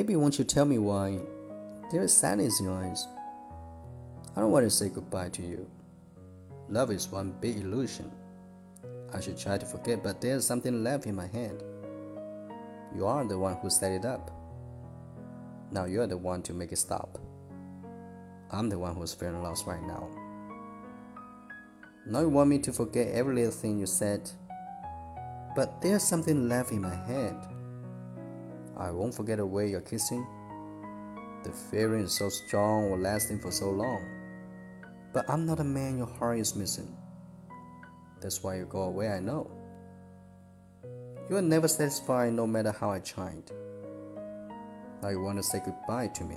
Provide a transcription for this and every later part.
Baby, won't you tell me why there is sadness in your eyes? I don't want to say goodbye to you. Love is one big illusion. I should try to forget, but there's something left in my head. You are the one who set it up. Now you're the one to make it stop. I'm the one who's feeling lost right now. Now you want me to forget every little thing you said, but there's something left in my head. I won't forget the way you're kissing. The feeling is so strong or lasting for so long. But I'm not a man your heart is missing. That's why you go away, I know. You are never satisfied no matter how I tried. Now you want to say goodbye to me.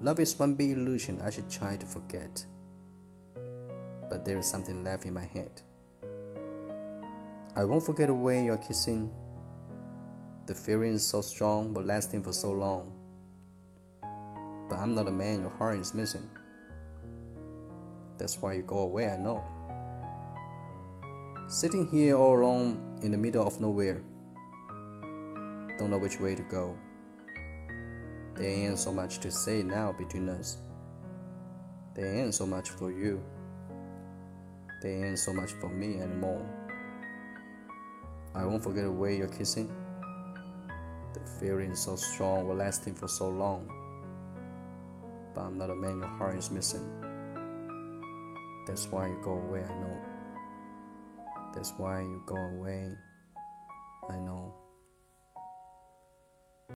Love is one big illusion I should try to forget. But there is something left in my head. I won't forget the way you're kissing. The feeling is so strong but lasting for so long. But I'm not a man your heart is missing. That's why you go away, I know. Sitting here all alone in the middle of nowhere. Don't know which way to go. There ain't so much to say now between us. There ain't so much for you. There ain't so much for me anymore. I won't forget the way you're kissing. Feeling so strong, will lasting for so long. But I'm not a man your heart is missing. That's why you go away, I know. That's why you go away.